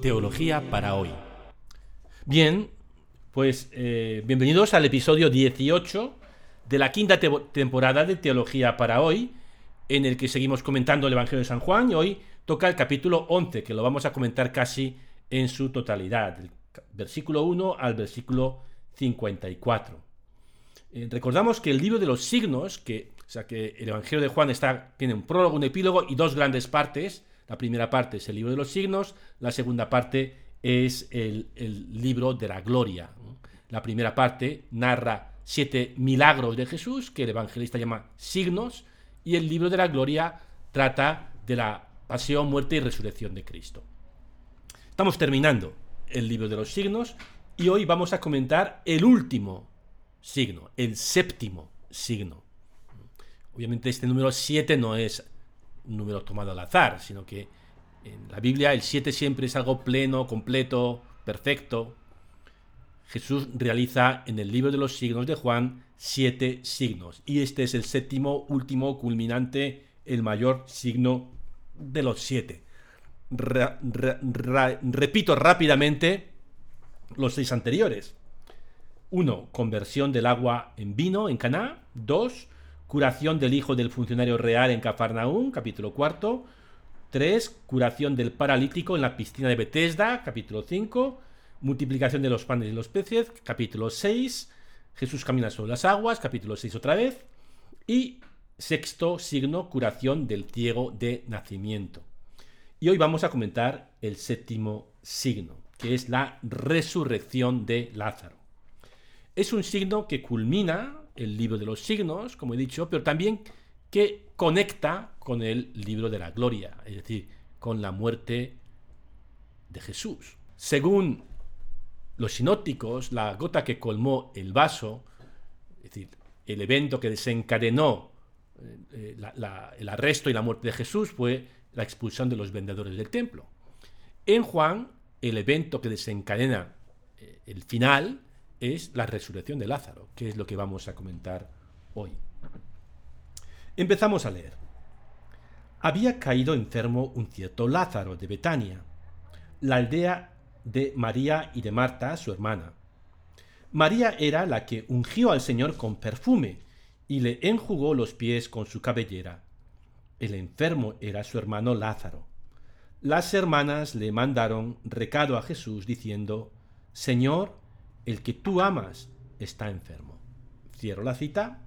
Teología para hoy. Bien, pues eh, bienvenidos al episodio 18 de la quinta temporada de Teología para hoy, en el que seguimos comentando el Evangelio de San Juan y hoy toca el capítulo 11, que lo vamos a comentar casi en su totalidad, del versículo 1 al versículo 54. Eh, recordamos que el libro de los signos, que, o sea, que el Evangelio de Juan está, tiene un prólogo, un epílogo y dos grandes partes, la primera parte es el libro de los signos, la segunda parte es el, libro de la gloria. La primera parte narra siete milagros de Jesús, que el evangelista llama signos, y el libro de la gloria trata de la pasión, muerte y resurrección de Cristo. Estamos terminando el libro de los signos y hoy vamos a comentar el último signo, el séptimo signo. Obviamente este número 7 no es un número tomado al azar, sino que en la Biblia el 7 siempre es algo pleno, completo, perfecto. Jesús realiza en el libro de los signos de Juan siete signos. Y este es el séptimo, último, culminante, el mayor signo de los siete. repito rápidamente los seis anteriores. 1. Conversión del agua en vino en Caná. 2 curación del hijo del funcionario real en Cafarnaún, capítulo cuarto. 3. Curación del paralítico en la piscina de Bethesda, capítulo 5. Multiplicación de los panes y los peces, capítulo 6. Jesús camina sobre las aguas, capítulo 6 otra vez. Y sexto signo, curación del ciego de nacimiento. Y hoy vamos a comentar el séptimo signo, que es la resurrección de Lázaro. Es un signo que culmina el libro de los signos, como he dicho, pero también que conecta con el libro de la gloria, es decir, con la muerte de Jesús. Según los sinópticos, la gota que colmó el vaso, es decir, el evento que desencadenó eh, el arresto y la muerte de Jesús fue la expulsión de los vendedores del templo. En Juan, el evento que desencadena eh, el final es la resurrección de Lázaro, que es lo que vamos a comentar hoy. Empezamos a leer. Había caído enfermo un cierto Lázaro de Betania, la aldea de María y de Marta, su hermana. María era la que ungió al Señor con perfume y le enjugó los pies con su cabellera. El enfermo era su hermano Lázaro. Las hermanas le mandaron recado a Jesús diciendo, Señor, el que tú amas está enfermo. Cierro la cita.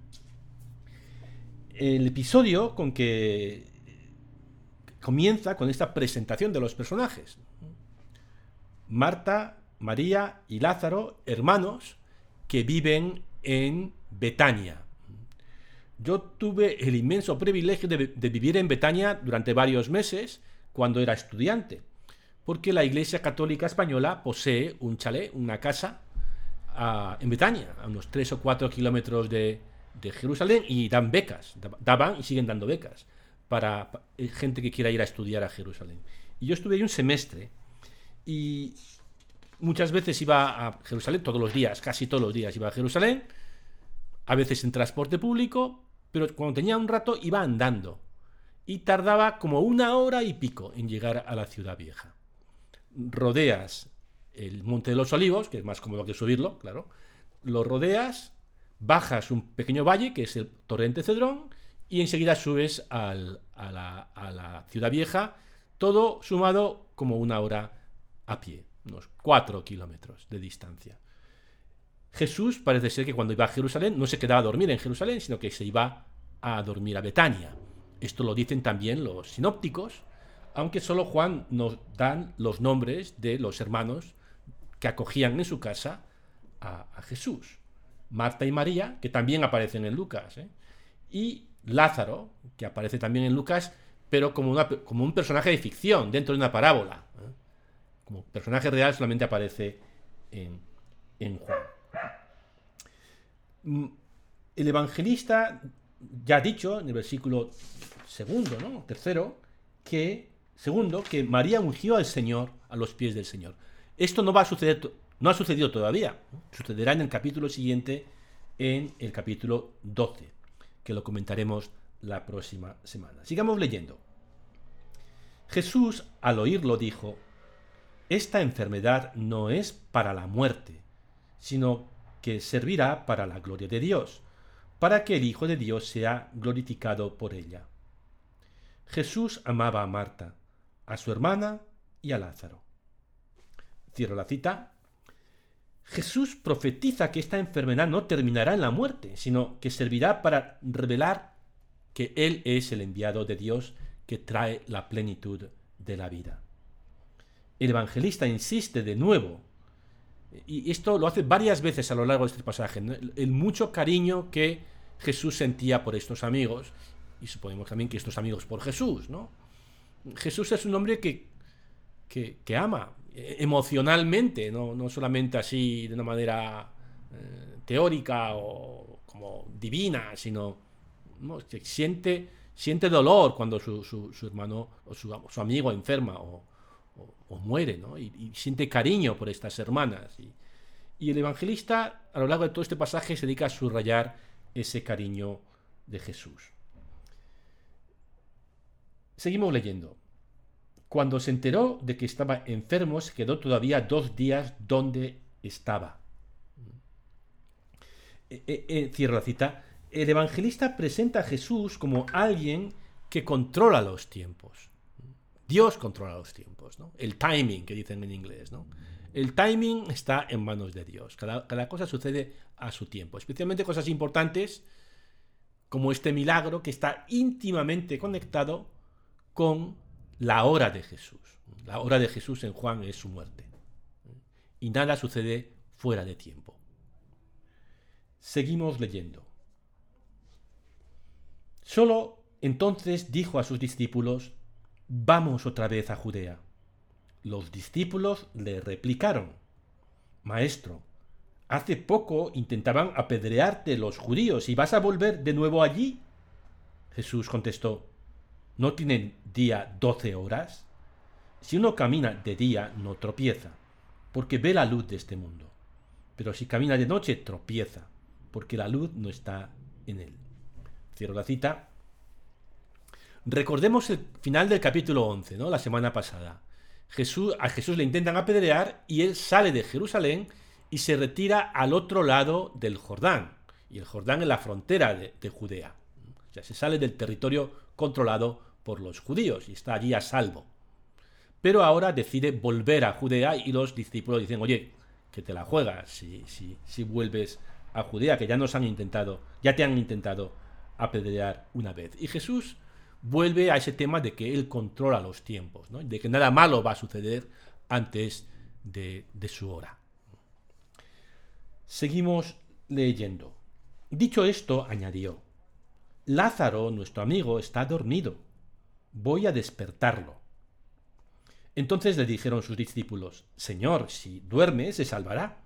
El episodio con que comienza con esta presentación de los personajes. Marta, María y Lázaro, hermanos que viven en Betania. Yo tuve el inmenso privilegio de, vivir en Betania durante varios meses cuando era estudiante, porque la Iglesia Católica Española posee un chalet, una casa en Betania, a unos 3 o 4 kilómetros de, Jerusalén, y dan becas, daban y siguen dando becas para eh, gente que quiera ir a estudiar a Jerusalén. Y yo estuve ahí un semestre y muchas veces iba a Jerusalén, todos los días, casi todos los días iba a Jerusalén, a veces en transporte público, pero cuando tenía un rato iba andando y tardaba como una hora y pico en llegar a la ciudad vieja. Rodeas el Monte de los Olivos, que es más cómodo que subirlo, claro, lo rodeas, bajas un pequeño valle, que es el torrente Cedrón, y enseguida subes a, la, ciudad vieja, todo sumado como una hora a pie, unos cuatro kilómetros de distancia. Jesús parece ser que cuando iba a Jerusalén no se quedaba a dormir en Jerusalén, sino que se iba a dormir a Betania. Esto lo dicen también los sinópticos, aunque solo Juan nos dan los nombres de los hermanos que acogían en su casa a, Jesús. Marta y María, que también aparecen en Lucas, ¿eh? y Lázaro, que aparece también en Lucas, pero como, un personaje de ficción, dentro de una parábola. ¿eh? Como personaje real solamente aparece en, en Juan. Mm, el evangelista ya ha dicho en el versículo segundo, ¿no? Tercero, que, segundo, que María ungió al Señor a los pies del Señor. Esto no va a suceder, no ha sucedido todavía. Sucederá en el capítulo siguiente, en el capítulo 12, que lo comentaremos la próxima semana. Sigamos leyendo. Jesús, al oírlo, dijo, esta enfermedad no es para la muerte, sino que servirá para la gloria de Dios, para que el Hijo de Dios sea glorificado por ella. Jesús amaba a Marta, a su hermana y a Lázaro. Cierro la cita. Jesús profetiza que esta enfermedad no terminará en la muerte, sino que servirá para revelar que Él es el enviado de Dios que trae la plenitud de la vida. El evangelista insiste de nuevo, y esto lo hace varias veces a lo largo de este pasaje, el mucho cariño que Jesús sentía por estos amigos, y suponemos también que estos amigos por Jesús, ¿no? Jesús es un hombre que, que, ama emocionalmente, ¿no? no solamente así de una manera eh, teórica o como divina, sino que siente, siente dolor cuando su, hermano o su, amigo enferma o, muere, ¿no? Y, siente cariño por estas hermanas. Y, y, el evangelista, a lo largo de todo este pasaje, se dedica a subrayar ese cariño de Jesús. Seguimos leyendo. Cuando se enteró de que estaba enfermo, se quedó todavía dos días donde estaba. Eh, eh, eh, cierro la cita el evangelista presenta a Jesús como alguien que controla los tiempos. Dios controla los tiempos, ¿no? El timing, que dicen en inglés, ¿no? El timing está en manos de Dios. Cada, cada cosa sucede a su tiempo. Especialmente cosas importantes como este milagro que está íntimamente conectado con la hora de Jesús. La hora de Jesús en Juan es su muerte. Y nada sucede fuera de tiempo. Seguimos leyendo. Solo entonces dijo a sus discípulos, Vamos otra vez a Judea. Los discípulos le replicaron, Maestro, hace poco intentaban apedrearte los judíos y vas a volver de nuevo allí. Jesús contestó, ¿no tienen día doce horas? Si uno camina de día no tropieza, porque ve la luz de este mundo. Pero si camina de noche tropieza, porque la luz no está en él. Cierro la cita. Recordemos el final del capítulo 11, ¿no? La semana pasada. Jesús, a Jesús le intentan apedrear y él sale de Jerusalén y se retira al otro lado del Jordán. Y el Jordán es la frontera de, de Judea. O sea, se sale del territorio controlado por los judíos y está allí a salvo. Pero ahora decide volver a Judea y los discípulos dicen, oye, que te la juegas si, si, si vuelves a Judea, que ya nos han intentado, ya te han intentado apedrear una vez. Y Jesús vuelve a ese tema de que Él controla los tiempos, de que nada malo va a suceder antes de, de su hora. Seguimos leyendo. Dicho esto, añadió, Lázaro, nuestro amigo, está dormido. Voy a despertarlo. Entonces le dijeron sus discípulos, Señor, si duerme, se salvará.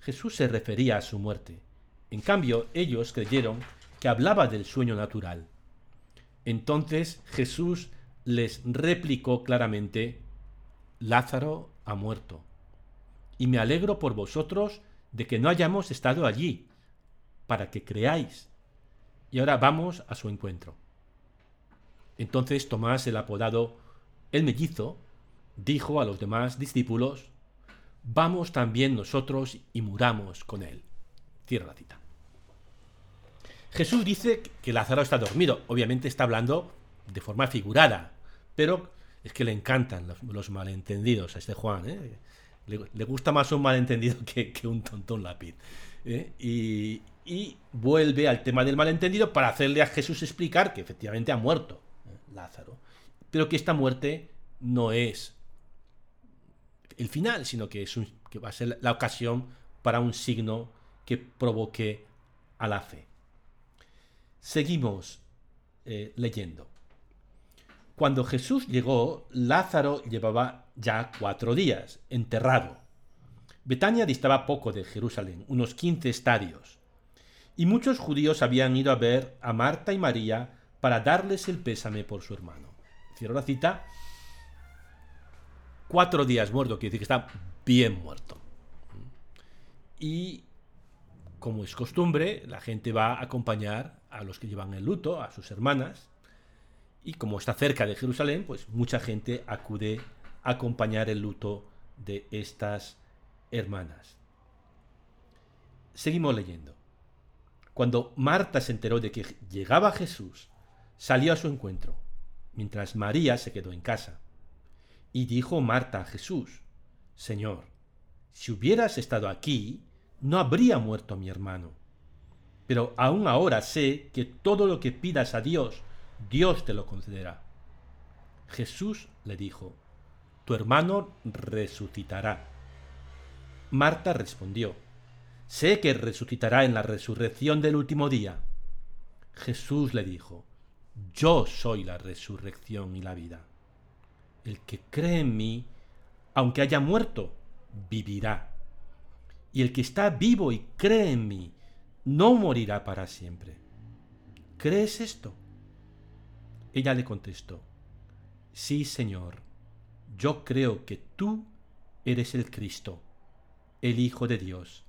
Jesús se refería a su muerte. En cambio, ellos creyeron que hablaba del sueño natural. Entonces Jesús les replicó claramente, Lázaro ha muerto, y me alegro por vosotros de que no hayamos estado allí, para que creáis. Y ahora vamos a su encuentro. Entonces Tomás, el apodado el mellizo, dijo a los demás discípulos, Vamos también nosotros y muramos con él. Cierra la cita. Jesús dice que Lázaro está dormido. Obviamente está hablando de forma figurada, pero es que le encantan los, malentendidos a este Juan. ¿eh? Le, gusta más un malentendido que, un tontón lápiz. ¿eh? Y, vuelve al tema del malentendido para hacerle a Jesús explicar que efectivamente ha muerto ¿eh? Lázaro, pero que esta muerte no es el final, sino que, es que va a ser la ocasión para un signo que provoque a la fe. Seguimos eh, leyendo. Cuando Jesús llegó, Lázaro llevaba ya cuatro días, enterrado. Betania distaba poco de Jerusalén, unos 15 estadios, y muchos judíos habían ido a ver a Marta y María para darles el pésame por su hermano. Cierro la cita. Cuatro días muerto, quiere decir que está bien muerto. Y como es costumbre, la gente va a acompañar a los que llevan el luto, a sus hermanas, y como está cerca de Jerusalén, pues mucha gente acude acompañar el luto de estas hermanas. Seguimos leyendo. Cuando Marta se enteró de que llegaba Jesús, salió a su encuentro, mientras María se quedó en casa. Y dijo Marta a Jesús, Señor, si hubieras estado aquí, no habría muerto mi hermano. Pero aún ahora sé que todo lo que pidas a Dios, Dios te lo concederá. Jesús le dijo, Tu hermano resucitará. Marta respondió, Sé que resucitará en la resurrección del último día. Jesús le dijo, Yo soy la resurrección y la vida. El que cree en mí, aunque haya muerto, vivirá. Y el que está vivo y cree en mí, no morirá para siempre. ¿Crees esto? Ella le contestó, Sí, Señor, yo creo que tú eres el Cristo, el Hijo de Dios,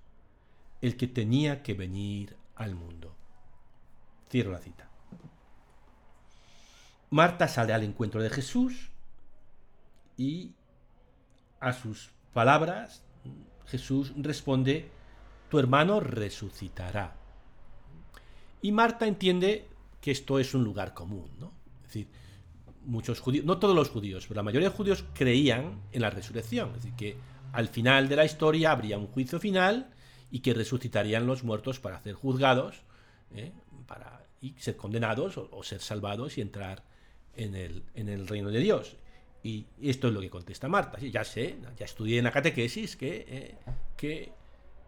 el que tenía que venir al mundo. Cierro la cita. Marta sale al encuentro de Jesús y a sus palabras Jesús responde, tu hermano resucitará. Y Marta entiende que esto es un lugar común, ¿no? Es decir, muchos judíos, no todos los judíos, pero la mayoría de judíos creían en la resurrección, es decir, que al final de la historia habría un juicio final y que resucitarían los muertos para ser juzgados, ¿eh? para y ser condenados o, ser salvados y entrar en el, en el reino de Dios. Y esto es lo que contesta Marta. ya sé, ya estudié en la catequesis que, eh, que,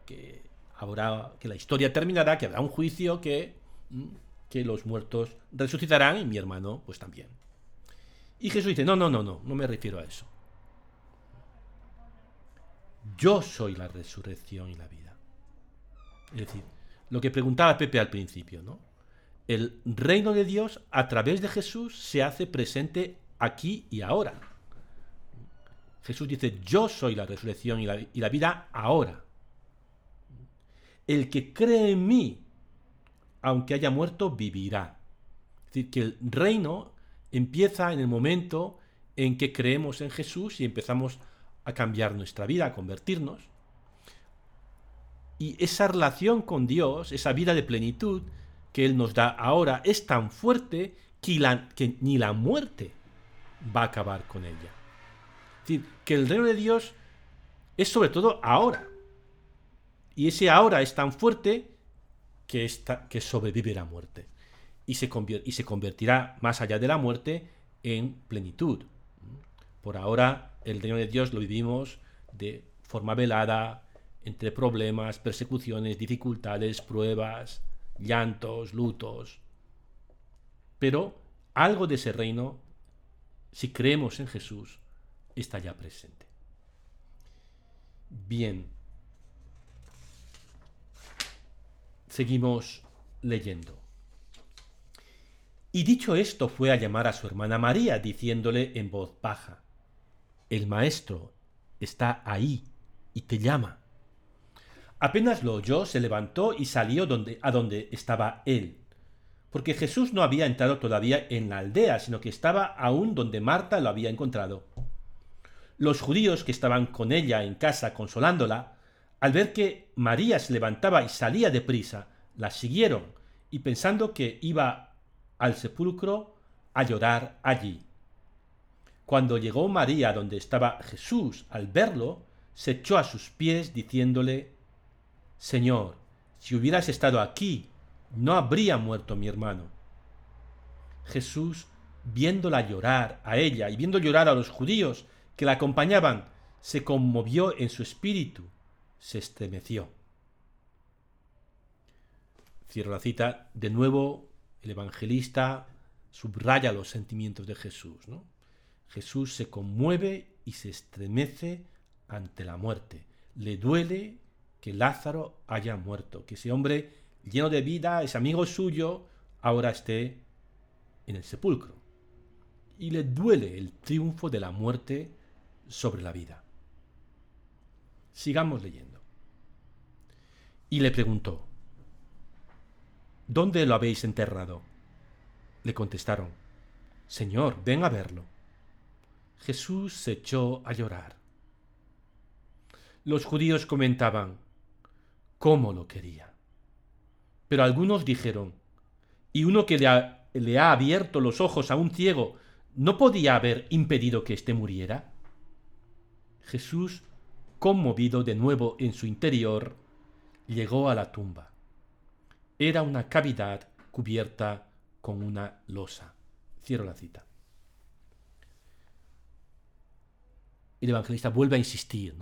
que, habrá, que la historia terminará, que habrá un juicio, que, mm, que los muertos resucitarán y mi hermano pues también. Y Jesús dice, no, no, no, no, no me refiero a eso. Yo soy la resurrección y la vida. Es decir, lo que preguntaba Pepe al principio, ¿no? El reino de Dios a través de Jesús se hace presente aquí y ahora. Jesús dice, yo soy la resurrección y la, vida ahora. El que cree en mí, aunque haya muerto, vivirá. Es decir, que el reino empieza en el momento en que creemos en Jesús y empezamos a cambiar nuestra vida, a convertirnos. Y esa relación con Dios, esa vida de plenitud que Él nos da ahora, es tan fuerte que, ni la muerte va a acabar con ella. Es decir, que el reino de Dios es sobre todo ahora. Y ese ahora es tan fuerte que, que sobrevive la muerte. Y se, y se convertirá más allá de la muerte en plenitud. Por ahora el reino de Dios lo vivimos de forma velada, entre problemas, persecuciones, dificultades, pruebas, llantos, lutos. Pero algo de ese reino si creemos en Jesús, está ya presente. Bien, seguimos leyendo. Y dicho esto fue a llamar a su hermana María, diciéndole en voz baja, El Maestro está ahí y te llama. Apenas lo oyó, se levantó y salió donde, a donde estaba él porque Jesús no había entrado todavía en la aldea, sino que estaba aún donde Marta lo había encontrado. Los judíos que estaban con ella en casa consolándola, al ver que María se levantaba y salía deprisa, la siguieron, y pensando que iba al sepulcro a llorar allí. Cuando llegó María donde estaba Jesús, al verlo, se echó a sus pies diciéndole, Señor, si hubieras estado aquí, no habría muerto mi hermano. Jesús, viéndola llorar a ella y viendo llorar a los judíos que la acompañaban, se conmovió en su espíritu, se estremeció. Cierro la cita. De nuevo, el evangelista subraya los sentimientos de Jesús. ¿no? Jesús se conmueve y se estremece ante la muerte. Le duele que Lázaro haya muerto, que ese hombre lleno de vida, ese amigo suyo, ahora esté en el sepulcro. Y le duele el triunfo de la muerte sobre la vida. Sigamos leyendo. Y le preguntó, ¿Dónde lo habéis enterrado? Le contestaron, Señor, ven a verlo. Jesús se echó a llorar. Los judíos comentaban cómo lo quería. Pero algunos dijeron, ¿y uno que le ha, abierto los ojos a un ciego no podía haber impedido que éste muriera? Jesús, conmovido de nuevo en su interior, llegó a la tumba. Era una cavidad cubierta con una losa. Cierro la cita. El evangelista vuelve a insistir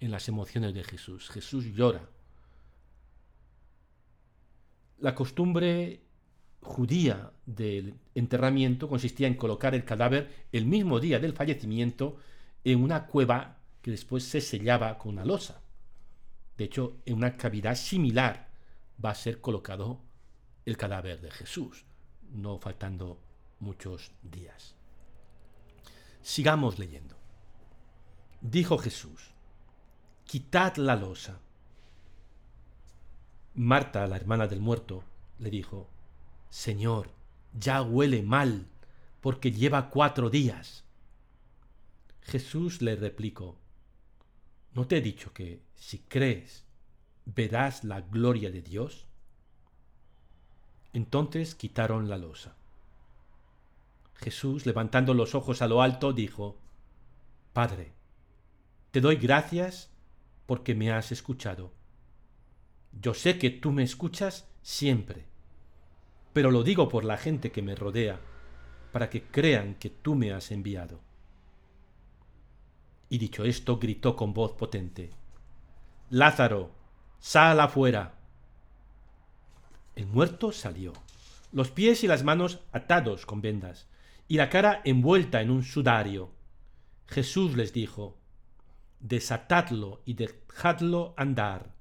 en las emociones de Jesús. Jesús llora. La costumbre judía del enterramiento consistía en colocar el cadáver el mismo día del fallecimiento en una cueva que después se sellaba con una losa. De hecho, en una cavidad similar va a ser colocado el cadáver de Jesús, no faltando muchos días. Sigamos leyendo. Dijo Jesús, quitad la losa. Marta, la hermana del muerto, le dijo, Señor, ya huele mal, porque lleva cuatro días. Jesús le replicó, ¿no te he dicho que si crees verás la gloria de Dios? Entonces quitaron la losa. Jesús, levantando los ojos a lo alto, dijo, Padre, te doy gracias porque me has escuchado. Yo sé que tú me escuchas siempre, pero lo digo por la gente que me rodea, para que crean que tú me has enviado. Y dicho esto, gritó con voz potente, Lázaro, sal afuera. El muerto salió, los pies y las manos atados con vendas, y la cara envuelta en un sudario. Jesús les dijo, Desatadlo y dejadlo andar.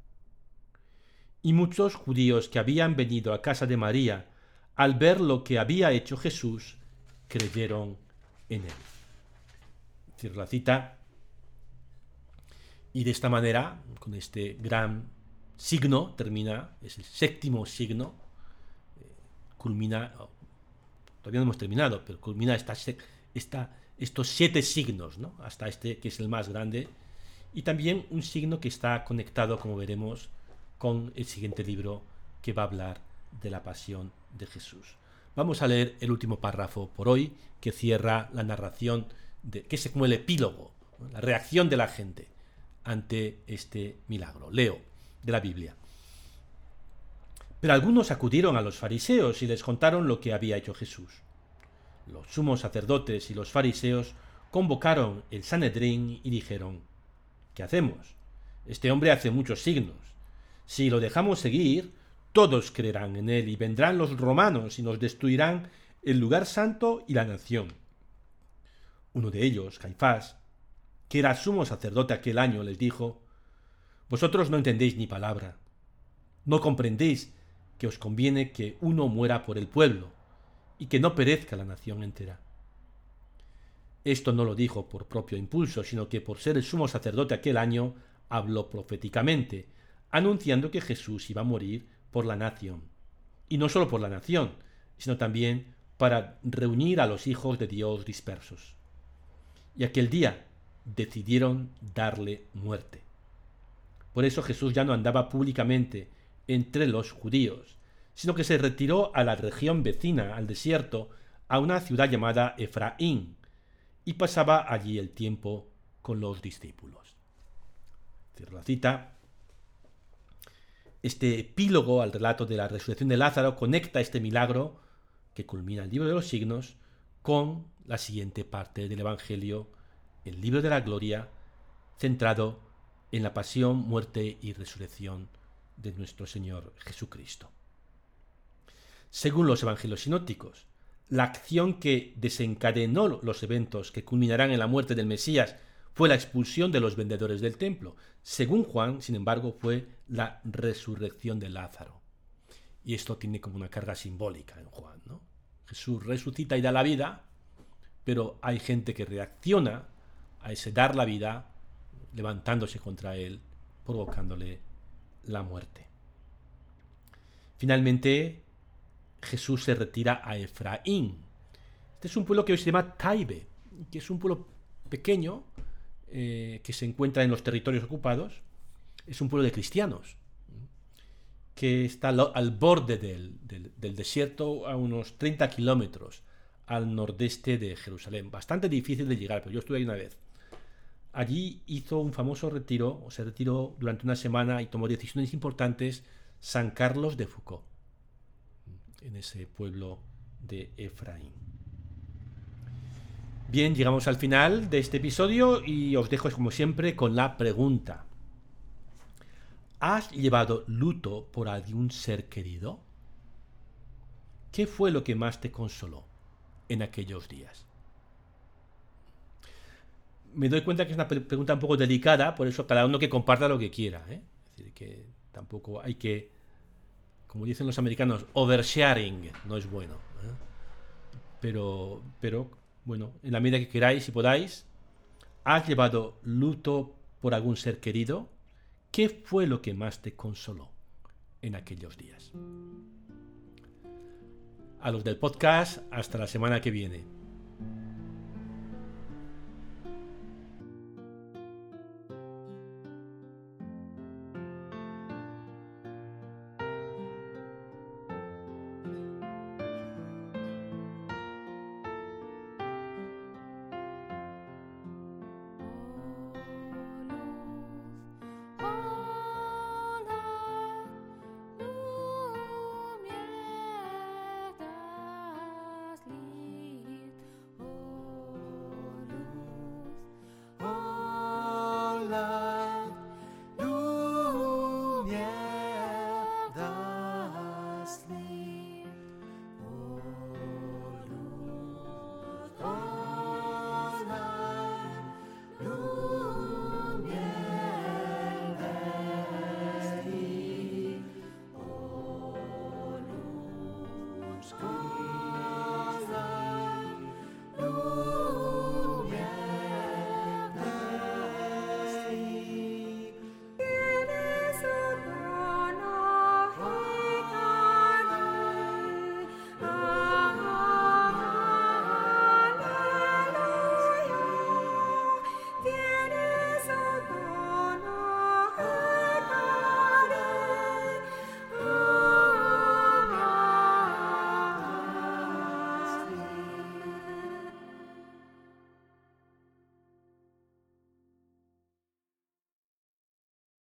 Y muchos judíos que habían venido a casa de María, al ver lo que había hecho Jesús, creyeron en él. Cierro la cita. Y de esta manera, con este gran signo, termina, es el séptimo signo, eh, culmina, todavía no hemos terminado, pero culmina esta, esta, estos siete signos, ¿no? hasta este que es el más grande, y también un signo que está conectado, como veremos, con el siguiente libro que va a hablar de la pasión de Jesús. Vamos a leer el último párrafo por hoy, que cierra la narración, de, que es como el epílogo, la reacción de la gente ante este milagro. Leo de la Biblia. Pero algunos acudieron a los fariseos y les contaron lo que había hecho Jesús. Los sumos sacerdotes y los fariseos convocaron el Sanedrín y dijeron, ¿qué hacemos? Este hombre hace muchos signos. Si lo dejamos seguir, todos creerán en él y vendrán los romanos y nos destruirán el lugar santo y la nación. Uno de ellos, Caifás, que era sumo sacerdote aquel año, les dijo, Vosotros no entendéis ni palabra. No comprendéis que os conviene que uno muera por el pueblo y que no perezca la nación entera. Esto no lo dijo por propio impulso, sino que por ser el sumo sacerdote aquel año, habló proféticamente, anunciando que Jesús iba a morir por la nación. Y no solo por la nación, sino también para reunir a los hijos de Dios dispersos. Y aquel día decidieron darle muerte. Por eso Jesús ya no andaba públicamente entre los judíos, sino que se retiró a la región vecina, al desierto, a una ciudad llamada Efraín, y pasaba allí el tiempo con los discípulos. Cierro la cita. Este epílogo al relato de la resurrección de Lázaro conecta este milagro, que culmina el libro de los signos, con la siguiente parte del Evangelio, el libro de la gloria, centrado en la pasión, muerte y resurrección de nuestro Señor Jesucristo. Según los evangelios sinópticos, la acción que desencadenó los eventos que culminarán en la muerte del Mesías fue la expulsión de los vendedores del templo. Según Juan, sin embargo, fue la resurrección de Lázaro. Y esto tiene como una carga simbólica en Juan. ¿no? Jesús resucita y da la vida, pero hay gente que reacciona a ese dar la vida levantándose contra él, provocándole la muerte. Finalmente, Jesús se retira a Efraín. Este es un pueblo que hoy se llama Taibe, que es un pueblo pequeño eh, que se encuentra en los territorios ocupados. Es un pueblo de cristianos que está al, borde del, del, desierto a unos 30 kilómetros al nordeste de Jerusalén. Bastante difícil de llegar, pero yo estuve ahí una vez. Allí hizo un famoso retiro, o se retiró durante una semana y tomó decisiones importantes San Carlos de Foucault, en ese pueblo de Efraín. Bien, llegamos al final de este episodio y os dejo como siempre con la pregunta. ¿Has llevado luto por algún ser querido? ¿Qué fue lo que más te consoló en aquellos días? Me doy cuenta que es una pregunta un poco delicada, por eso cada uno que comparta lo que quiera. ¿eh? Es decir, que tampoco hay que, como dicen los americanos, oversharing no es bueno. ¿eh? Pero, pero, bueno, en la medida que queráis y podáis, ¿has llevado luto por algún ser querido? ¿Qué fue lo que más te consoló en aquellos días? A los del podcast, hasta la semana que viene.